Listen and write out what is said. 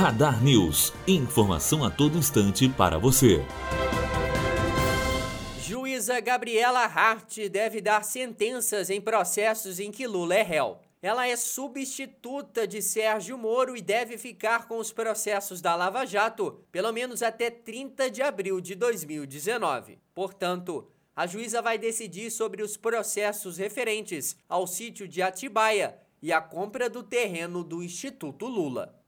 Radar News. Informação a todo instante para você. Juíza Gabriela Hart deve dar sentenças em processos em que Lula é réu. Ela é substituta de Sérgio Moro e deve ficar com os processos da Lava Jato pelo menos até 30 de abril de 2019. Portanto, a juíza vai decidir sobre os processos referentes ao sítio de Atibaia e a compra do terreno do Instituto Lula.